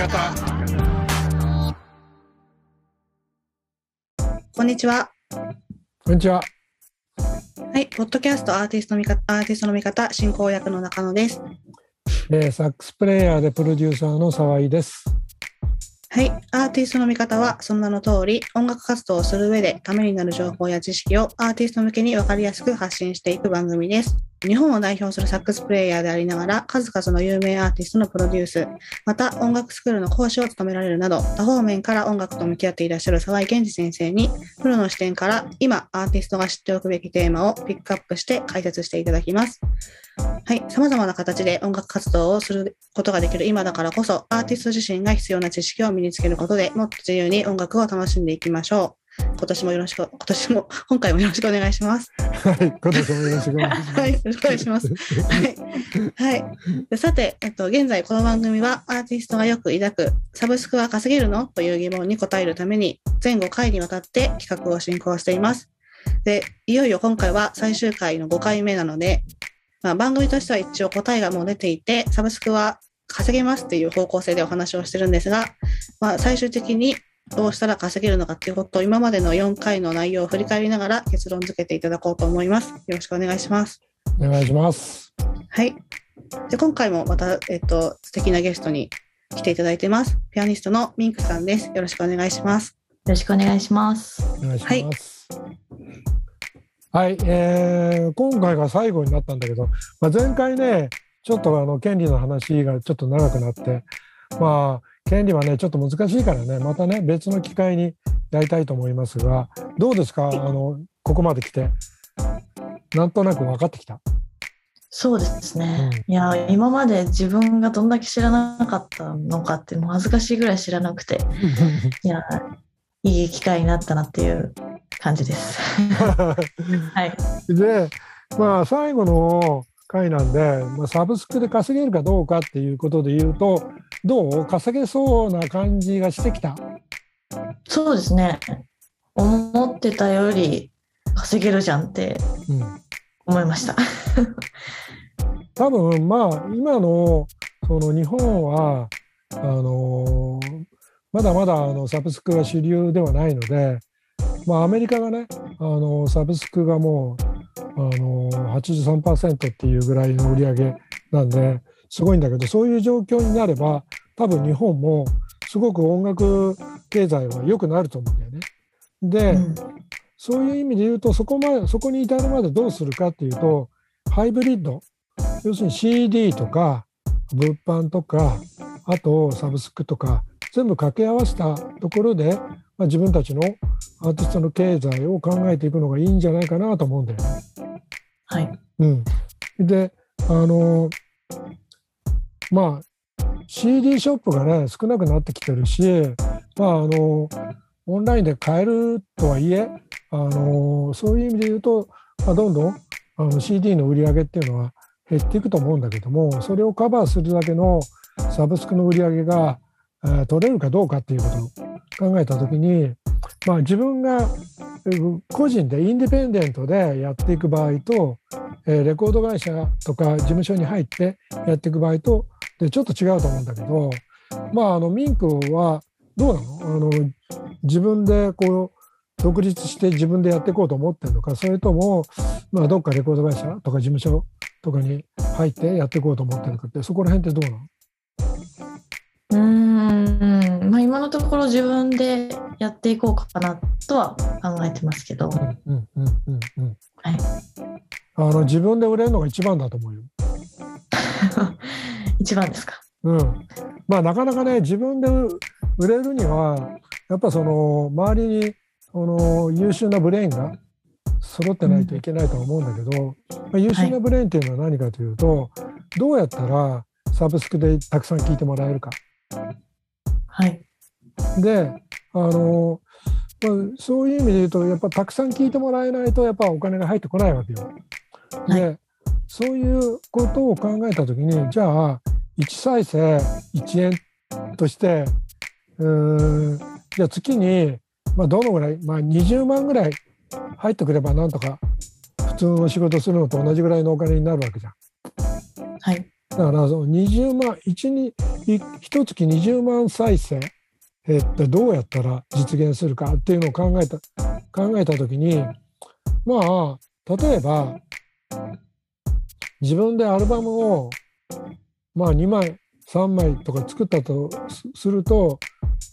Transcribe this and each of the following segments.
方こんにちは。こんにちは。はい、ポッドキャストアーティストの見方、アーティストの見方、進行役の中野です。えーサックスプレイヤーでプロデューサーの沢井です。はい、アーティストの見方は、その名の通り、音楽活動をする上でためになる情報や知識をアーティスト向けに分かりやすく発信していく番組です。日本を代表するサックスプレイヤーでありながら、数々の有名アーティストのプロデュース、また音楽スクールの講師を務められるなど、多方面から音楽と向き合っていらっしゃる沢井健二先生に、プロの視点から今アーティストが知っておくべきテーマをピックアップして解説していただきます。はい、様々な形で音楽活動をすることができる今だからこそ、アーティスト自身が必要な知識を身につけることでもっと自由に音楽を楽しんでいきましょう。今年もよろしく、今年も、今回もよろしくお願いします。はい、今年もよろしくお願いします。はい、よろしくお願いします。はい。はい。でさて、えっと、現在この番組はアーティストがよく抱く、サブスクは稼げるのという疑問に答えるために、前後回にわたって企画を進行しています。で、いよいよ今回は最終回の5回目なので、まあ、番組としては一応答えがもう出ていて、サブスクは稼げますっていう方向性でお話をしてるんですが、まあ、最終的にどうしたら稼げるのかっていうことを今までの4回の内容を振り返りながら結論付けていただこうと思います。よろしくお願いします。お願いします。はい。で、今回もまた、えっと、素敵なゲストに来ていただいてます。ピアニストのミンクさんです。よろしくお願いします。よろしくお願いします。お願いします。はい、えー今回が最後になったんだけど、まあ、前回ね、ちょっとあの権利の話がちょっと長くなって、まあ、権利はね、ちょっと難しいからね、またね、別の機会にやりたいと思いますが、どうですか、あのここまで来て、なんとなく分かってきた？そうですね。いや、今まで自分がどんだけ知らなかったのかって、もう恥ずかしいぐらい知らなくて、いや、いい機会になったなっていう感じです。はい。で、まあ、最後の回なんで、まあ、サブスクで稼げるかどうかっていうことで言うと、どう？稼げそうな感じがしてきた。そうですね。思ってたより稼げるじゃんってうん、思いました。多分まあ今のその日本はあのまだまだあのサブスクが主流ではないので、まあ、アメリカがねあのサブスクがもうあの83%っていうぐらいの売り上げなんですごいんだけどそういう状況になれば多分日本もすごく音楽経済は良くなると思うんだよね。で、うんそういう意味で言うとそこまでそこに至るまでどうするかっていうとハイブリッド要するに CD とか物販とかあとサブスクとか全部掛け合わせたところで、まあ、自分たちのアーティストの経済を考えていくのがいいんじゃないかなと思うんだよね。はい。うん、であのまあ CD ショップがね少なくなってきてるしまああのオンラインで買えるとはいえあのそういう意味で言うと、まあ、どんどんあの CD の売り上げっていうのは減っていくと思うんだけどもそれをカバーするだけのサブスクの売り上げが、えー取れるかどうかっていうことを考えた時に、まあ、自分が個人でインディペンデントでやっていく場合と、えレコード会社とか事務所に入ってやっていく場合とでちょっと違うと思うんだけどまああのミンクはどうなの？あの自分でこう独立して自分でやっていこうと思ってるのかそれとも、まあ、どっかレコード会社とか事務所とかに入ってやっていこうと思ってるのかってそこら辺ってどうなの？うん。まあ今のところ自分でやっていこうかなとは考えてますけど。うんうんうんうんはい。あの自分で売れるのが一番だと思うよ。一番ですか？うん、まあなかなかね自分で売れるにはやっぱその周りにその優秀なブレインが揃ってないといけないとは思うんだけど、まあ、優秀なブレインっていうのは何かというと、どうやったらサブスクでたくさん聞いてもらえるか。はい。であの、まあ、そういう意味で言うとやっぱたくさん聞いてもらえないとやっぱお金が入ってこないわけよ。で、はそういうことを考えた時にじゃあ1再生1円としてうーんじゃあ月に、まあ、どのぐらい、まあ、20万ぐらい入ってくればなんとか普通の仕事するのと同じぐらいのお金になるわけじゃん。はい。だからその20万1に一月20万再生えってどうやったら実現するかっていうのを考えた考えた時にまあ例えば自分でアルバムをまあ2枚3枚とか作ったとすると,、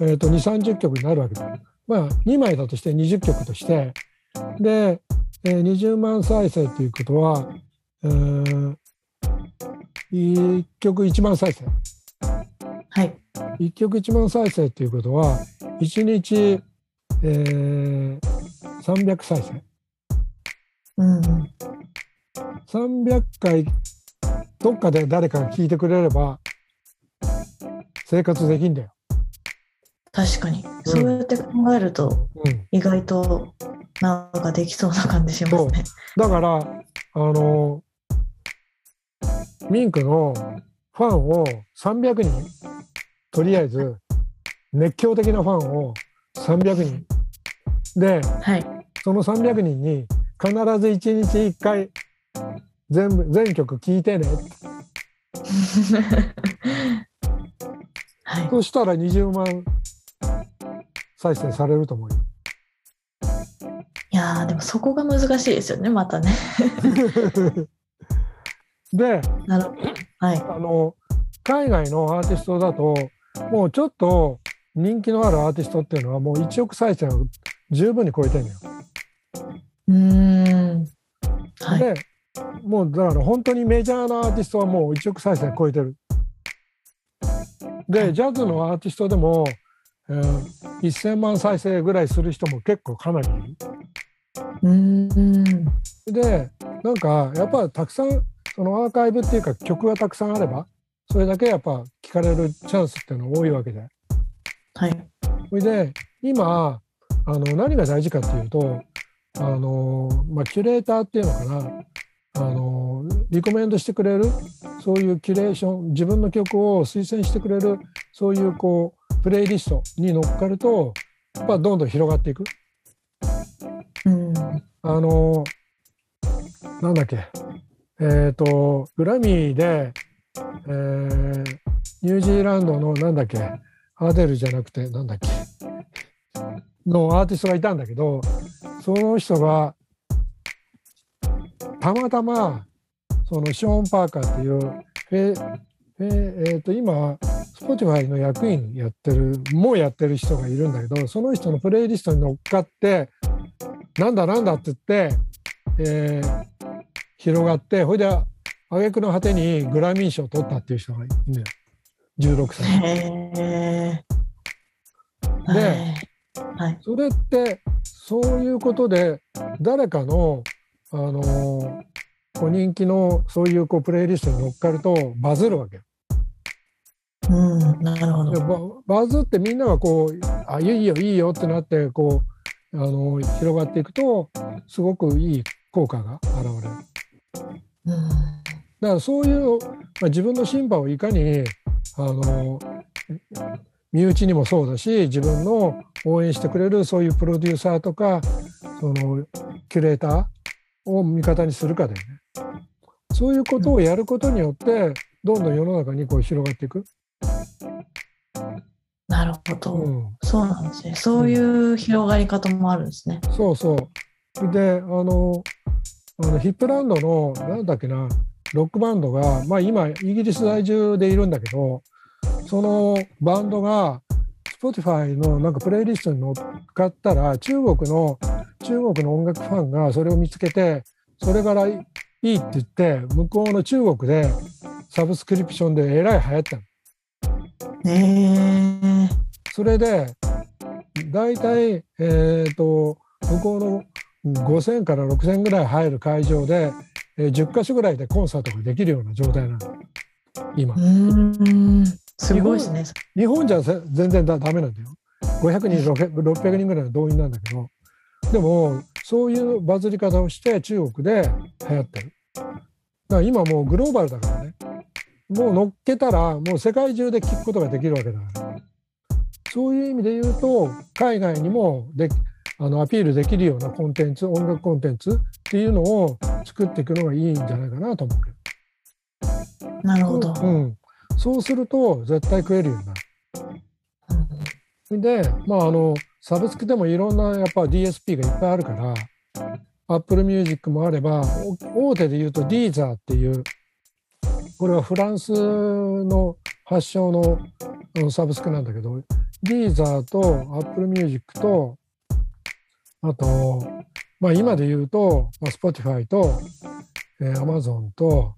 えー、と2 3 0曲になるわけだ。まあ2枚だとして20曲としてで、えー、20万再生ということは、えー、1曲1万再生。はい。1曲1万再生ということは1日、えー、300再生。うん、300回どっかで誰かが聞いてくれれば生活できんだよ。確かに、そうやって考えると、うん、意外となんかできそうな感じしますね。だからあのミンクのファンを300人とりあえず熱狂的なファンを300人。で、はい、その300人に必ず1日1回全部全曲聴いてね。はい、そしたら20万再生されると思うよ。いやでもそこが難しいですよねまたね。ではい、あの海外のアーティストだともうちょっと人気のあるアーティストっていうのはもう1億再生を十分に超えてるのよ。うんはい、でもうだから本当にメジャーなアーティストはもう1億再生超えてる。でジャズのアーティストでも、えー、1,000万再生ぐらいする人も結構かなりいる。うんでなんかやっぱたくさんそのアーカイブっていうか曲がたくさんあればそれだけやっぱ聞かれるチャンスっていうのが多いわけで。はい、それで今あの何が大事かっていうとあの、まあ、キュレーターっていうのかなあのリコメンドしてくれるそういうキュレーション自分の曲を推薦してくれるそういうこうプレイリストに乗っかるとやっぱどんどん広がっていく。うん、あのなんだっけえっ、ー、とグラミーで、えー、ニュージーランドのなんだっけ？アデルじゃなくてなんだっけ？のアーティストがいたんだけどその人がたまたまそのショーン・パーカーっていうフェえー、と今 Spotify の役員やってるもうやってる人がいるんだけどその人のプレイリストに乗っかってなんだなんだって言って、えー、広がってほいで挙句の果てにグラミー賞を取ったっていう人がいるんだよ。16歳。で、はい、それってそういうことで誰かのあのこう人気のそういうこうプレイリストに乗っかるとバズるわけよ。うん、なるほど。バズってみんながこう「あいいよいいよ」ってなってこうあの広がっていくとすごくいい効果が現れる。うん、だからそういう、まあ、自分の審判をいかにあの身内にもそうだし自分の応援してくれるそういうプロデューサーとかそのキュレーターを味方にするかだよね。そういうことをやることによって、どんどん世の中にこう広がっていく。なるほど、うん、そうなんですね。そういう広がり方もあるんですね。そうそう。で、あの、あのヒップランドの、なんだっけな、ロックバンドが、まあ今、イギリス在住でいるんだけど、そのバンドが、Spotify のなんかプレイリストに乗っかったら、中国の中国の音楽ファンがそれを見つけてそれからいいって言って向こうの中国でサブスクリプションでえらい流行ったの。えー、それで大体、えーと、向こうの5,000から6,000ぐらい入る会場で、えー、10か所ぐらいでコンサートができるような状態なの今。すごいですね日本じゃ全然だダメなんだよ。500人600人ぐらいの動員なんだけどでもそういうバズり方をして中国で流行ってる。だから今もうグローバルだからね。もう乗っけたらもう世界中で聞くことができるわけだから。そういう意味で言うと海外にもであのアピールできるようなコンテンツ音楽コンテンツっていうのを作っていくのがいいんじゃないかなと思うけど。なるほど。うん、そうすると絶対食えるようになる。で、まあ、あのサブスクでもいろんなやっぱ DSP がいっぱいあるから、Apple Music もあれば、お大手で言うと Deezer っていう、これはフランスの発祥のサブスクなんだけど、Deezer と Apple Music と、あと、まあ今で言うと、まあ、Spotify と、えー Amazon と、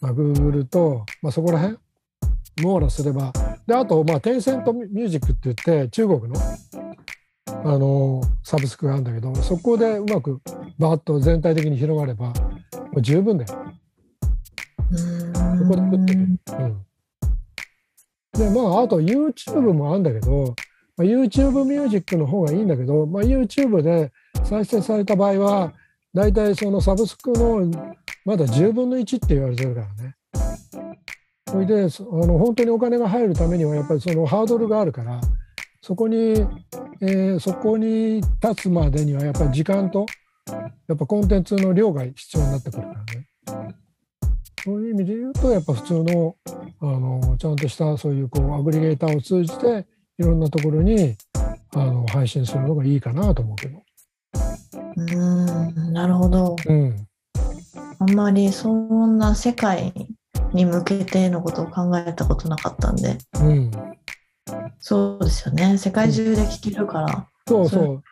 まあ、Google と、まあそこら辺網羅すれば、で、あと、まあ、テンセントミュージックって言って、中国の、あのサブスクがあるんだけど、そこでうまくバーッと全体的に広がれば、もう十分だよ。うんそこで食ってる。うん。で、まあ、あと YouTube もあるんだけど、まあ、YouTube ミュージックの方がいいんだけど、まあ、YouTube で再生された場合は、大体そのサブスクのまだ10分の1って言われてるからね。それで、あの本当にお金が入るためには、やっぱりそのハードルがあるから、そこに、えーそこに立つまでには、やっぱり時間と、やっぱコンテンツの量が必要になってくるからね。そういう意味で言うと、やっぱ普通の、あの、ちゃんとしたそういうこうアグリゲーターを通じて、いろんなところにあの配信するのがいいかなと思うけど。うんなるほど。うん。あんまりそんな世界に向けてのことを考えたことなかったんで、うん。そうですよね。世界中で聞けるから、そうそう。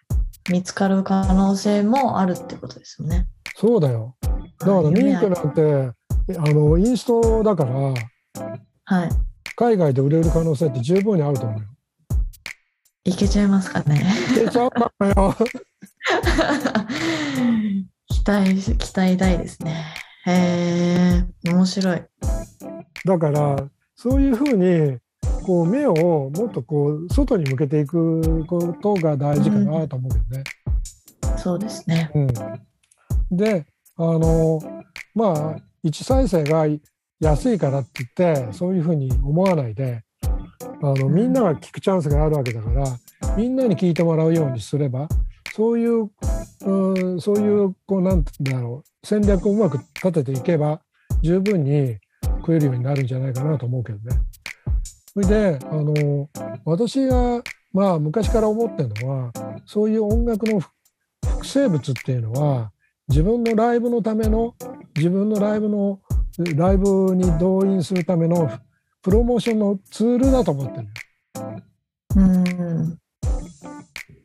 見つかる可能性もあるってことですよね。そうだよ。だからミークなんて、あの、インストだから、はい。海外で売れる可能性って十分にあると思うよ。いけちゃいますかね。いけちゃうかもよ。期待し、期待大ですね。へえ、面白い。だから、そういうふうに、こう、目をもっとこう、外に向けていくことが大事かなと思うけどね。そうですね。うん、であのまあ1再生が安いからって言ってそういうふうに思わないであのみんなが聞くチャンスがあるわけだからみんなに聞いてもらうようにすればそういう、うん、そういうこうなんだろう戦略をうまく立てていけば十分に食えるようになるんじゃないかなと思うけどね。それであの私がまあ昔から思ってるのはそういう音楽の複生物っていうのは自分のライブのための自分のライブのライブに動員するためのプロモーションのツールだと思ってるうん。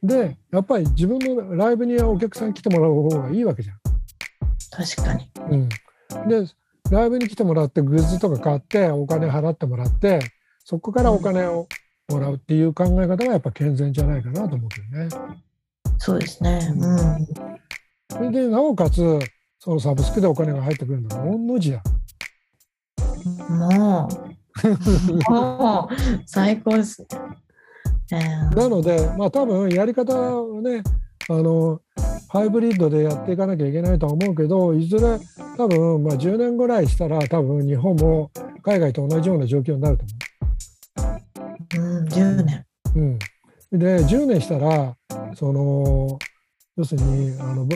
でやっぱり自分のライブにはお客さん来てもらう方がいいわけじゃ確かに。ん。うん、でライブに来てもらってグッズとか買ってお金払ってもらってそこからお金をもらうっていう考え方がやっぱ健全じゃないかなと思うけどね。そうですね。うん。それでなおかつそのサブスクでお金が入ってくるのが御の字や。もう、最高ですね。えーなので、まあ多分やり方はね、あの、ハイブリッドでやっていかなきゃいけないとは思うけど、いずれ多分、まあ10年ぐらいしたら多分日本も海外と同じような状況になるとうん、10年。思う。うん。で、10年したら、その、要するに、あの、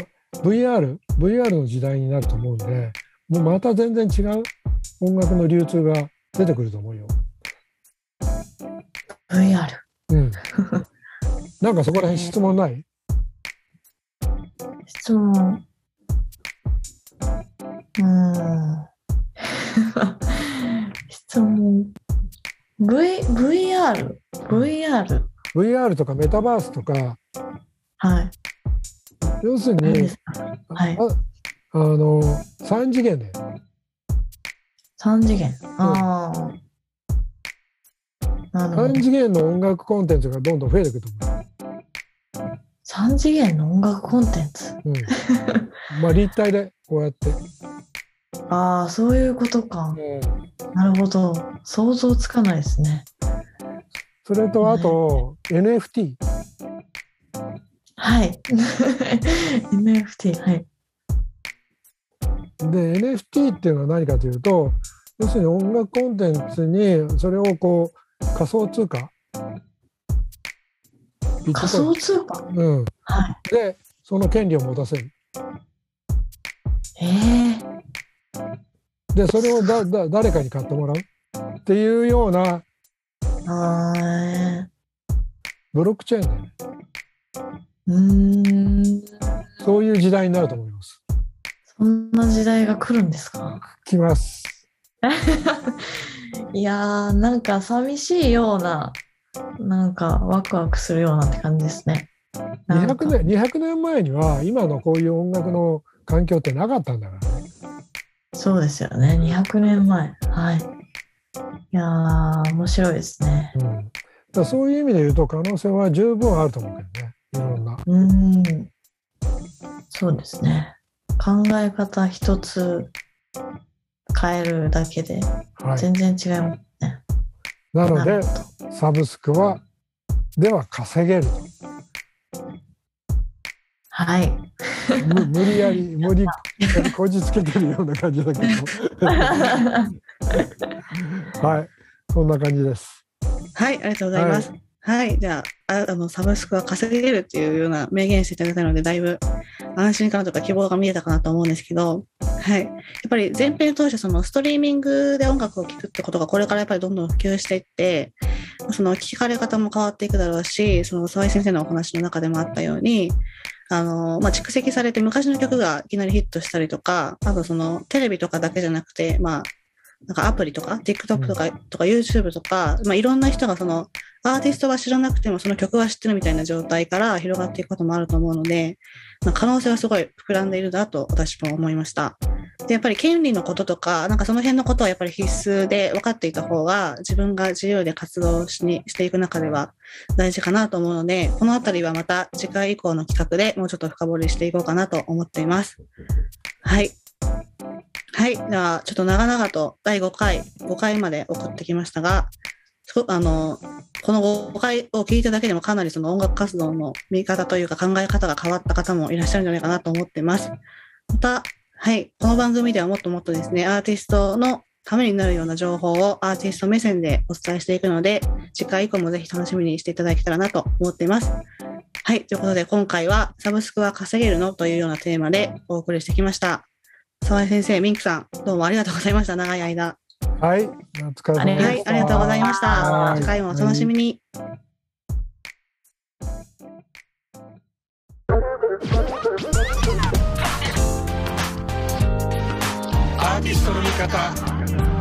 VR、VR の時代になると思うんで、もうまた全然違う音楽の流通が出てくると思うよ。VR。うん。なんかそこら辺質問ない？質問。うーん。質問。V、VR。VR。VR とかメタバースとか、はい。要するにはい。あの3次元で3次元。ああ。なるほ3ど。次元の音楽コンテンツがどんどん増えてくると思3次元の音楽コンテンツ？う。うん、まあ立体でこうやって、ああ、そういうことか。なるほど。想像つかないですね。それとあと NFT はい。NFT。はい。で NFT っていうのは何かというと要するに音楽コンテンツにそれをこう仮想通貨仮想通貨？うん、はでその権利を持たせるい。ええでそれをだだ誰かに買ってもらうっていうようなはブロックチェーンだねい。うーん。そういう時代になると思います。そんな時代が来るんですか？来ます。いやー、なんか寂しいような、なんかワクワクするようなって感じですね。なんか200年 ,200 年前には今のこういう音楽の環境ってなかったんだからね。そうですよね。200年前。はい。いやー、面白いですね。うん、だそういう意味で言うと可能性は十分あると思うけどねいろんな。うーん。そうですね。考え方一つ変えるだけではい、全然違いますね。なのでなるほサブスクはでは稼げるはい。む無理やり 無理こじつけてるような感じだけど はいそんな感じです。はい、ありがとうございます。はい、はいじゃああ、の、サブスクは稼げるっていうような明言していただいたので、だいぶ安心感とか希望が見えたかなと思うんですけど、はい。やっぱり前編通してそのストリーミングで音楽を聴くってことがこれからやっぱりどんどん普及していって、その聞かれ方も変わっていくだろうし、その沢井先生のお話の中でもあったように、あの、まあ、蓄積されて昔の曲がいきなりヒットしたりとか、あとそのテレビとかだけじゃなくて、まあ、なんかアプリとか、TikTok とか、とか YouTube とか、まあ、いろんな人がその、アーティストは知らなくてもその曲は知ってるみたいな状態から広がっていくこともあると思うので、まあ、可能性はすごい膨らんでいるなと私も思いました。で、やっぱり権利のこととか、なんかその辺のことはやっぱり必須で分かっていた方が自分が自由で活動しにしていく中では大事かなと思うので、このあたりはまた次回以降の企画でもうちょっと深掘りしていこうかなと思っています。はい。はい。では、ちょっと長々と第5回、5回まで送ってきましたが、あの、この5回を聞いただけでもかなりその音楽活動の見方というか考え方が変わった方もいらっしゃるんじゃないかなと思ってます。また、はい、この番組ではもっともっとですね、アーティストのためになるような情報をアーティスト目線でお伝えしていくので、次回以降もぜひ楽しみにしていただけたらなと思っています。はい、ということで今回はサブスクは稼げるの？というようなテーマでお送りしてきました。沢井先生、ミンクさん、どうもありがとうございました。長い間。はい、お疲れ様でした。はい、ありがとうございました。はい次回もお楽しみに。アーティストの見方